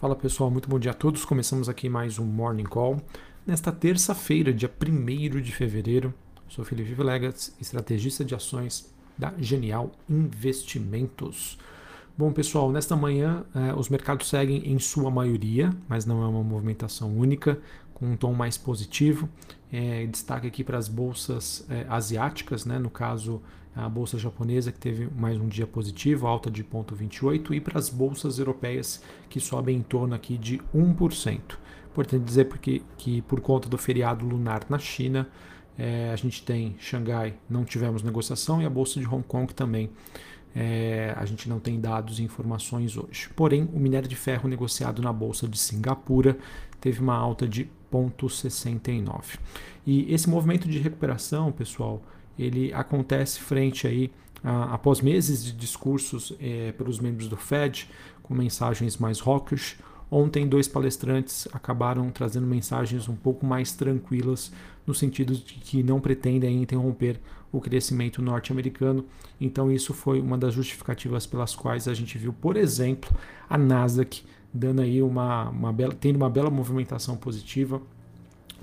Fala pessoal, muito bom dia a todos. Começamos aqui mais um Morning Call. Nesta terça-feira, dia 1 de fevereiro, sou Felipe Vilegas, estrategista de ações da Genial Investimentos. Bom pessoal, nesta manhã eh, os mercados seguem em sua maioria, mas não é uma movimentação única, com um tom mais positivo. É, destaque aqui para as bolsas é, asiáticas, né? no caso a bolsa japonesa que teve mais um dia positivo, alta de 0,28, e para as bolsas europeias que sobem em torno aqui de 1%. Importante dizer porque, que por conta do feriado lunar na China, é, a gente tem Xangai, não tivemos negociação, e a bolsa de Hong Kong também. É, a gente não tem dados e informações hoje. Porém, o minério de ferro negociado na bolsa de Singapura teve uma alta de 0,69. E esse movimento de recuperação, pessoal, ele acontece frente aí a, após meses de discursos é, pelos membros do Fed com mensagens mais hawkish. Ontem, dois palestrantes acabaram trazendo mensagens um pouco mais tranquilas, no sentido de que não pretendem interromper o crescimento norte-americano. Então, isso foi uma das justificativas pelas quais a gente viu, por exemplo, a Nasdaq dando aí uma, uma bela, tendo uma bela movimentação positiva,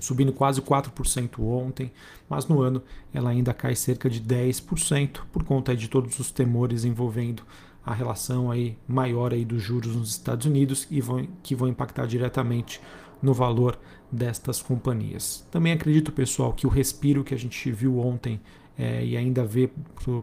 subindo quase 4% ontem, mas no ano ela ainda cai cerca de 10% por conta de todos os temores envolvendo a relação aí maior aí dos juros nos Estados Unidos e vão, que vão impactar diretamente no valor destas companhias. Também acredito, pessoal, que o respiro que a gente viu ontem é, e ainda vê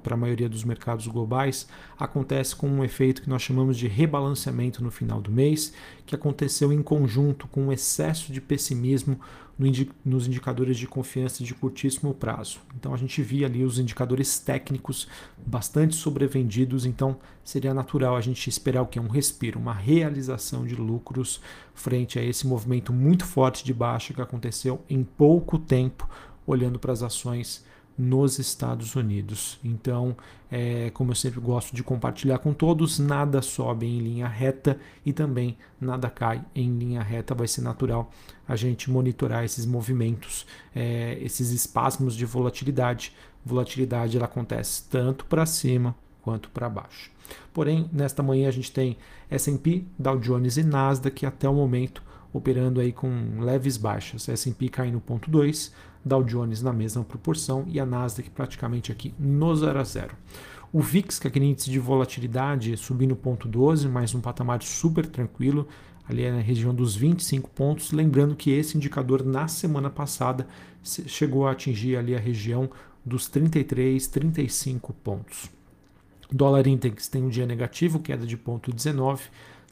para a maioria dos mercados globais, acontece com um efeito que nós chamamos de rebalanceamento no final do mês, que aconteceu em conjunto com um excesso de pessimismo no indi nos indicadores de confiança de curtíssimo prazo. Então a gente via ali os indicadores técnicos bastante sobrevendidos, então seria natural a gente esperar o que? Um respiro, uma realização de lucros frente a esse movimento muito forte de baixa que aconteceu em pouco tempo, olhando para as ações nos Estados Unidos. Então, é, como eu sempre gosto de compartilhar com todos, nada sobe em linha reta e também nada cai em linha reta. Vai ser natural a gente monitorar esses movimentos, é, esses espasmos de volatilidade. Volatilidade ela acontece tanto para cima quanto para baixo. Porém, nesta manhã a gente tem S&P, Dow Jones e Nasdaq até o momento operando aí com leves baixas. S&P caindo 0,2, Dow Jones na mesma proporção e a Nasdaq praticamente aqui no 0 a 0. O VIX, que é aquele índice de volatilidade, subindo 0,12, mais um patamar super tranquilo, ali é na região dos 25 pontos. Lembrando que esse indicador na semana passada chegou a atingir ali a região dos 33, 35 pontos. Dólar index tem um dia negativo, queda de 0,19.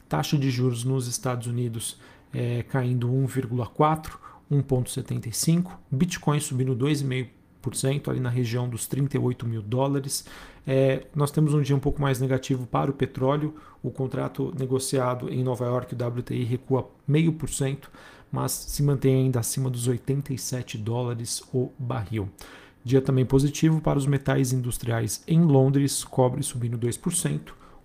Taxa de juros nos Estados Unidos é, caindo 1,4, 1,75. Bitcoin subindo 2,5% ali na região dos 38 mil dólares. É, nós temos um dia um pouco mais negativo para o petróleo. O contrato negociado em Nova York, o WTI, recua 0,5%, mas se mantém ainda acima dos 87 dólares o barril. Dia também positivo para os metais industriais em Londres, cobre subindo 2%,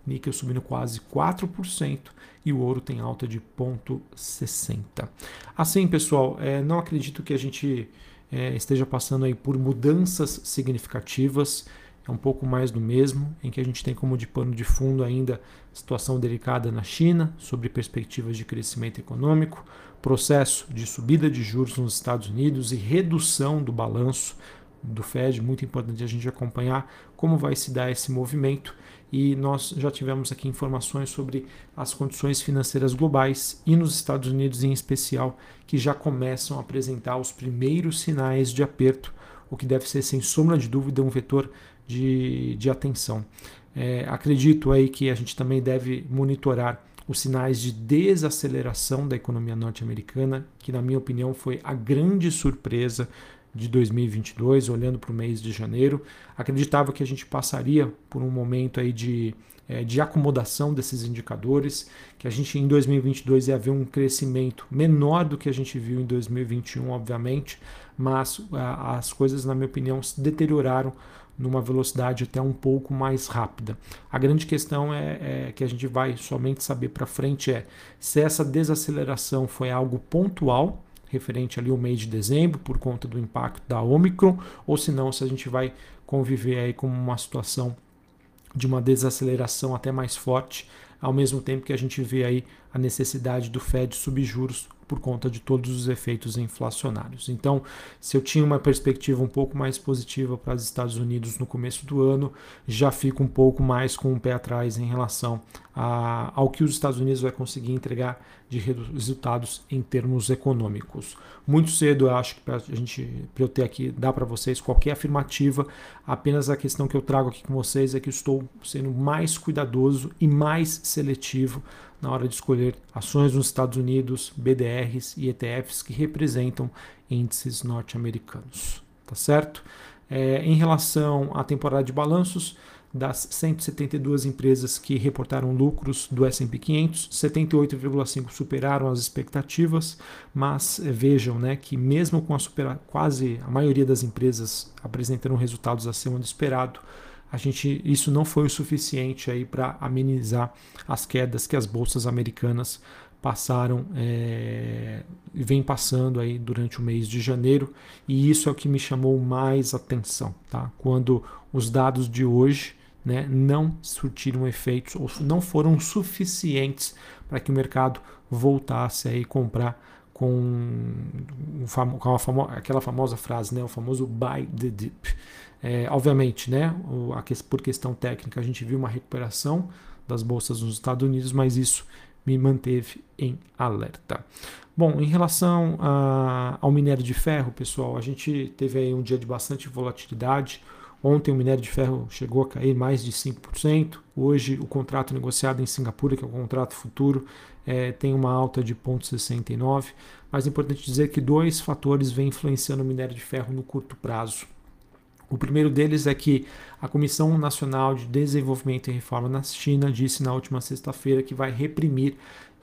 níquel subindo quase 4% e o ouro tem alta de 0,60. Assim, pessoal, é, não acredito que a gente é, esteja passando aí por mudanças significativas. É um pouco mais do mesmo, em que a gente tem como de pano de fundo ainda situação delicada na China, sobre perspectivas de crescimento econômico, processo de subida de juros nos Estados Unidos e redução do balanço do Fed, muito importante a gente acompanhar como vai se dar esse movimento. E nós já tivemos aqui informações sobre as condições financeiras globais e nos Estados Unidos em especial, que já começam a apresentar os primeiros sinais de aperto, o que deve ser, sem sombra de dúvida, um vetor de, de atenção. É, acredito aí que a gente também deve monitorar os sinais de desaceleração da economia norte-americana, que na minha opinião foi a grande surpresa de 2022, olhando para o mês de janeiro. Acreditava que a gente passaria por um momento aí de, é, de acomodação desses indicadores, que a gente em 2022 ia ver um crescimento menor do que a gente viu em 2021, obviamente, mas as coisas, na minha opinião, se deterioraram numa velocidade até um pouco mais rápida. A grande questão é, é que a gente vai somente saber para frente é se essa desaceleração foi algo pontual referente ali ao mês de dezembro por conta do impacto da Omicron, ou se não, se a gente vai conviver aí com uma situação de uma desaceleração até mais forte ao mesmo tempo que a gente vê aí a necessidade do Fed subir juros por conta de todos os efeitos inflacionários. Então, se eu tinha uma perspectiva um pouco mais positiva para os Estados Unidos no começo do ano, já fico um pouco mais com o pé atrás em relação a, ao que os Estados Unidos vai conseguir entregar de resultados em termos econômicos. Muito cedo, eu acho que para a gente, para eu ter aqui, dar para vocês qualquer afirmativa. Apenas a questão que eu trago aqui com vocês é que estou sendo mais cuidadoso e mais seletivo na hora de escolher ações nos Estados Unidos, BDRs e ETFs que representam índices norte-americanos. Tá certo? É, em relação à temporada de balanços, das 172 empresas que reportaram lucros do S&P 500, 78,5 superaram as expectativas, mas vejam, né, que mesmo com a supera, quase a maioria das empresas apresentando resultados acima do esperado, a gente isso não foi o suficiente aí para amenizar as quedas que as bolsas americanas passaram é, vem passando aí durante o mês de janeiro e isso é o que me chamou mais atenção, tá? Quando os dados de hoje né, não surtiram efeitos ou não foram suficientes para que o mercado voltasse aí comprar com, com famo, aquela famosa frase, né, o famoso buy the dip. É, obviamente, né, por questão técnica, a gente viu uma recuperação das bolsas nos Estados Unidos, mas isso me manteve em alerta. Bom, em relação a, ao minério de ferro, pessoal, a gente teve aí um dia de bastante volatilidade. Ontem o minério de ferro chegou a cair mais de 5%. Hoje o contrato negociado em Singapura, que é o contrato futuro, é, tem uma alta de 0,69. Mas é importante dizer que dois fatores vêm influenciando o minério de ferro no curto prazo. O primeiro deles é que a Comissão Nacional de Desenvolvimento e Reforma na China disse na última sexta-feira que vai reprimir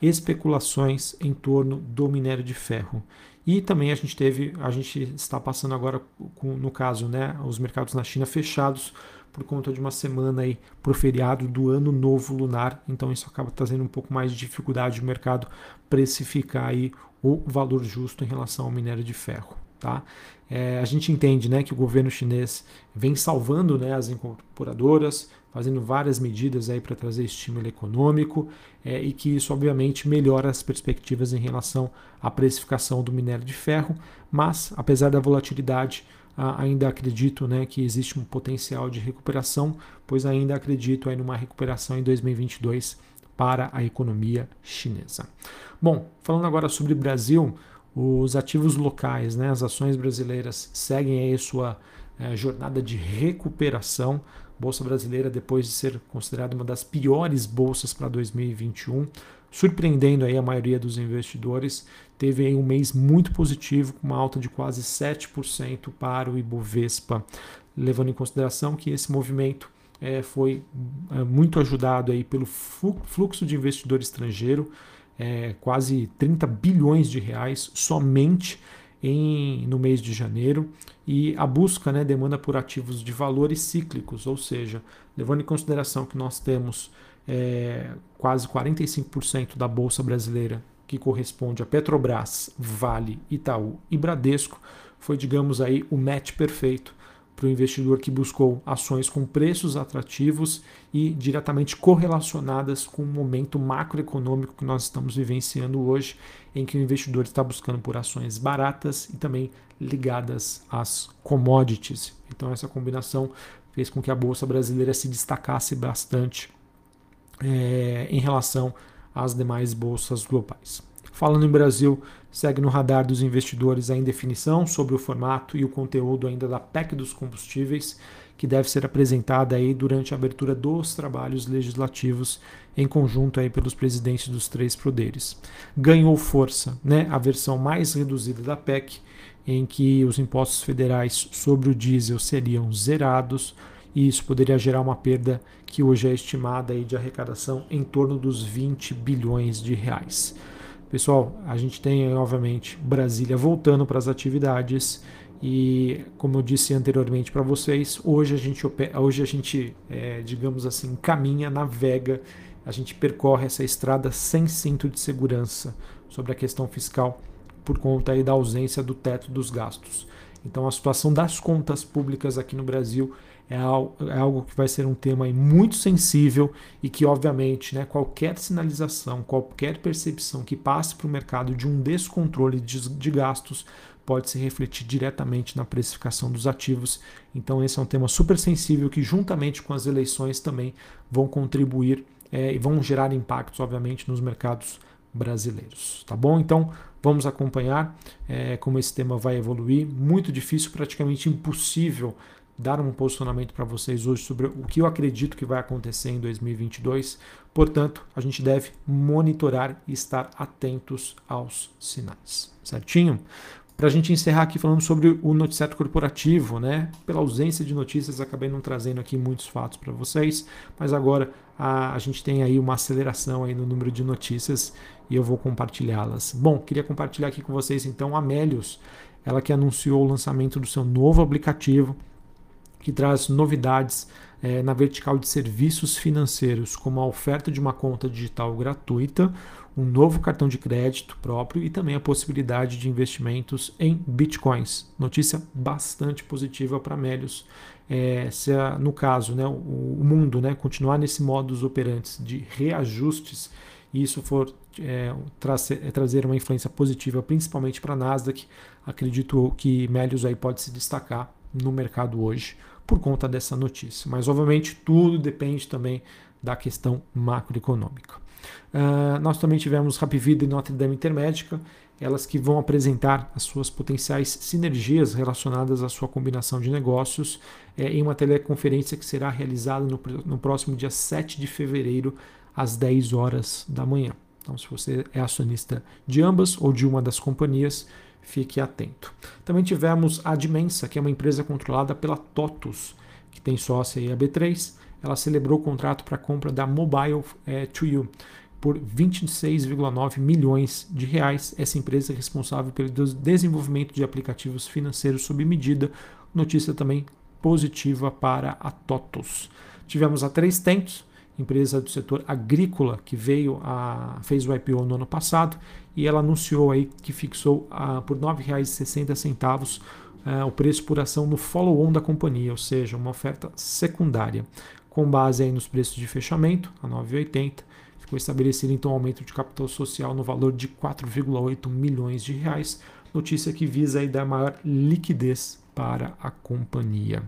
especulações em torno do minério de ferro. E também a gente teve, a gente está passando agora, com, no caso, né, os mercados na China fechados por conta de uma semana aí pro feriado do ano novo lunar, então isso acaba trazendo um pouco mais de dificuldade do mercado precificar aí o valor justo em relação ao minério de ferro. Tá? É, a gente entende né, que o governo chinês vem salvando né, as incorporadoras, fazendo várias medidas para trazer estímulo econômico é, e que isso obviamente melhora as perspectivas em relação à precificação do minério de ferro, mas apesar da volatilidade, ainda acredito né, que existe um potencial de recuperação, pois ainda acredito aí numa recuperação em 2022 para a economia chinesa. Bom, falando agora sobre o Brasil, os ativos locais, né, as ações brasileiras seguem aí sua é, jornada de recuperação. Bolsa brasileira, depois de ser considerada uma das piores bolsas para 2021, surpreendendo aí a maioria dos investidores, teve um mês muito positivo, com uma alta de quase 7% para o Ibovespa, levando em consideração que esse movimento é, foi é, muito ajudado aí pelo fluxo de investidor estrangeiro, é, quase 30 bilhões de reais somente em, no mês de janeiro. E a busca, né, demanda por ativos de valores cíclicos, ou seja, levando em consideração que nós temos é, quase 45% da bolsa brasileira que corresponde a Petrobras, Vale, Itaú e Bradesco, foi, digamos aí, o match perfeito para o investidor que buscou ações com preços atrativos e diretamente correlacionadas com o momento macroeconômico que nós estamos vivenciando hoje, em que o investidor está buscando por ações baratas e também ligadas às commodities. Então, essa combinação fez com que a Bolsa Brasileira se destacasse bastante é, em relação às demais bolsas globais. Falando em Brasil, segue no radar dos investidores a indefinição sobre o formato e o conteúdo ainda da PEC dos combustíveis, que deve ser apresentada aí durante a abertura dos trabalhos legislativos em conjunto aí pelos presidentes dos três poderes. Ganhou força, né, a versão mais reduzida da PEC, em que os impostos federais sobre o diesel seriam zerados, e isso poderia gerar uma perda que hoje é estimada aí de arrecadação em torno dos 20 bilhões de reais. Pessoal, a gente tem, obviamente, Brasília voltando para as atividades e, como eu disse anteriormente para vocês, hoje a gente, hoje a gente é, digamos assim, caminha, navega, a gente percorre essa estrada sem cinto de segurança sobre a questão fiscal por conta aí da ausência do teto dos gastos. Então, a situação das contas públicas aqui no Brasil é algo, é algo que vai ser um tema muito sensível e que, obviamente, né, qualquer sinalização, qualquer percepção que passe para o mercado de um descontrole de, de gastos pode se refletir diretamente na precificação dos ativos. Então, esse é um tema super sensível que, juntamente com as eleições, também vão contribuir é, e vão gerar impactos, obviamente, nos mercados brasileiros. Tá bom? Então, vamos acompanhar é, como esse tema vai evoluir. Muito difícil, praticamente impossível dar um posicionamento para vocês hoje sobre o que eu acredito que vai acontecer em 2022. Portanto, a gente deve monitorar e estar atentos aos sinais. Certinho? Para a gente encerrar aqui falando sobre o noticiário corporativo, né? Pela ausência de notícias, acabei não trazendo aqui muitos fatos para vocês, mas agora a, a, gente tem aí uma aceleração aí no número de notícias e eu vou compartilhá-las. Bom, queria compartilhar aqui com vocês então a Melius, ela que anunciou o lançamento do seu novo aplicativo que traz novidades é, na vertical de serviços financeiros, como a oferta de uma conta digital gratuita, um novo cartão de crédito próprio e também a possibilidade de investimentos em bitcoins. Notícia bastante positiva para Melios. É, se no caso né, o, o, mundo né, continuar nesse modus operantes de reajustes e isso for é, é, trazer uma influência positiva principalmente para a Nasdaq, acredito que Melios aí pode se destacar no mercado hoje por conta dessa notícia. Mas, obviamente, tudo depende também da questão macroeconômica. Uh, nós também tivemos Rapvida e Notre Dame Intermédica, elas que vão apresentar as suas potenciais sinergias relacionadas à sua combinação de negócios é, em uma teleconferência que será realizada no, no próximo dia 7 de fevereiro, às 10 horas da manhã. Então, se você é acionista de ambas ou de uma das companhias, fique atento. Também tivemos a Dimensa, que é uma empresa controlada pela TOTUS, que tem sócia aí a B3. Ela celebrou o contrato para a compra da Mobile é, to You por 26,9 milhões de reais. Essa empresa é responsável pelo desenvolvimento de aplicativos financeiros sob medida. Notícia também positiva para a TOTUS. Tivemos a Três Tentos, empresa do setor agrícola que veio a fez o IPO no ano passado e ela anunciou aí que fixou a, por R$ 9,60 uh, o preço por ação no follow-on da companhia, ou seja, uma oferta secundária. Com base aí nos preços de fechamento, a 9,80, ficou estabelecido então um aumento de capital social no valor de 4,8 milhões de reais, notícia que visa aí dar maior liquidez para a companhia.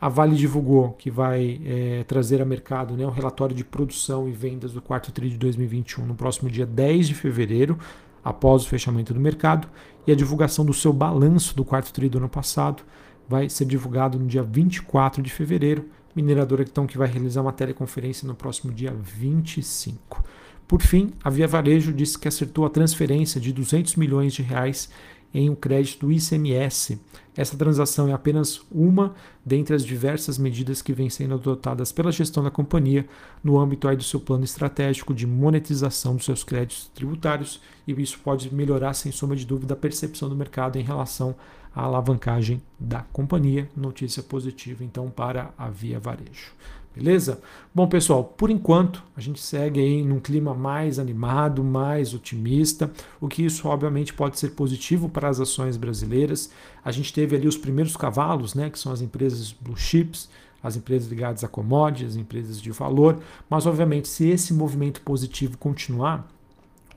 A Vale divulgou que vai é, trazer a mercado né, um relatório de produção e vendas do quarto TRI de 2021 no próximo dia 10 de fevereiro, após o fechamento do mercado, e a divulgação do seu balanço do quarto TRI do ano passado vai ser divulgado no dia 24 de fevereiro. Mineradora então que vai realizar uma teleconferência no próximo dia 25. Por fim, a Via Varejo disse que acertou a transferência de 200 milhões de reais em um crédito ICMS. Essa transação é apenas uma dentre as diversas medidas que vêm sendo adotadas pela gestão da companhia no âmbito do seu plano estratégico de monetização dos seus créditos tributários, e isso pode melhorar, sem sombra de dúvida, a percepção do mercado em relação à alavancagem da companhia. Notícia positiva, então, para a Via Varejo. Beleza? Bom, pessoal, por enquanto a gente segue aí num clima mais animado, mais otimista, o que isso obviamente pode ser positivo para as ações brasileiras. A gente teve ali os primeiros cavalos, né, que são as empresas blue chips, as empresas ligadas a commodities, as empresas de valor, mas obviamente se esse movimento positivo continuar,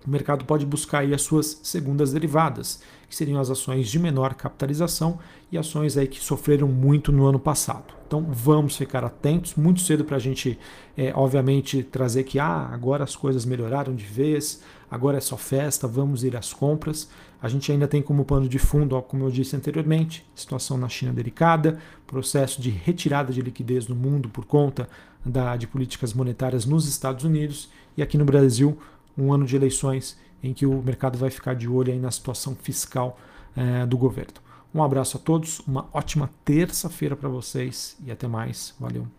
o mercado pode buscar aí as suas segundas derivadas, que seriam as ações de menor capitalização e ações aí que sofreram muito no ano passado. Então vamos ficar atentos, muito cedo para a gente, é, obviamente, trazer que ah, agora as coisas melhoraram de vez, agora é só festa, vamos ir às compras. A gente ainda tem como pano de fundo, ó, como eu disse anteriormente, situação na China delicada, processo de retirada de liquidez no mundo por conta da, de políticas monetárias nos Estados Unidos e aqui no Brasil um ano de eleições em que o mercado vai ficar de olho aí na situação fiscal é, do governo. Um abraço a todos, uma ótima terça-feira para vocês e até mais. Valeu.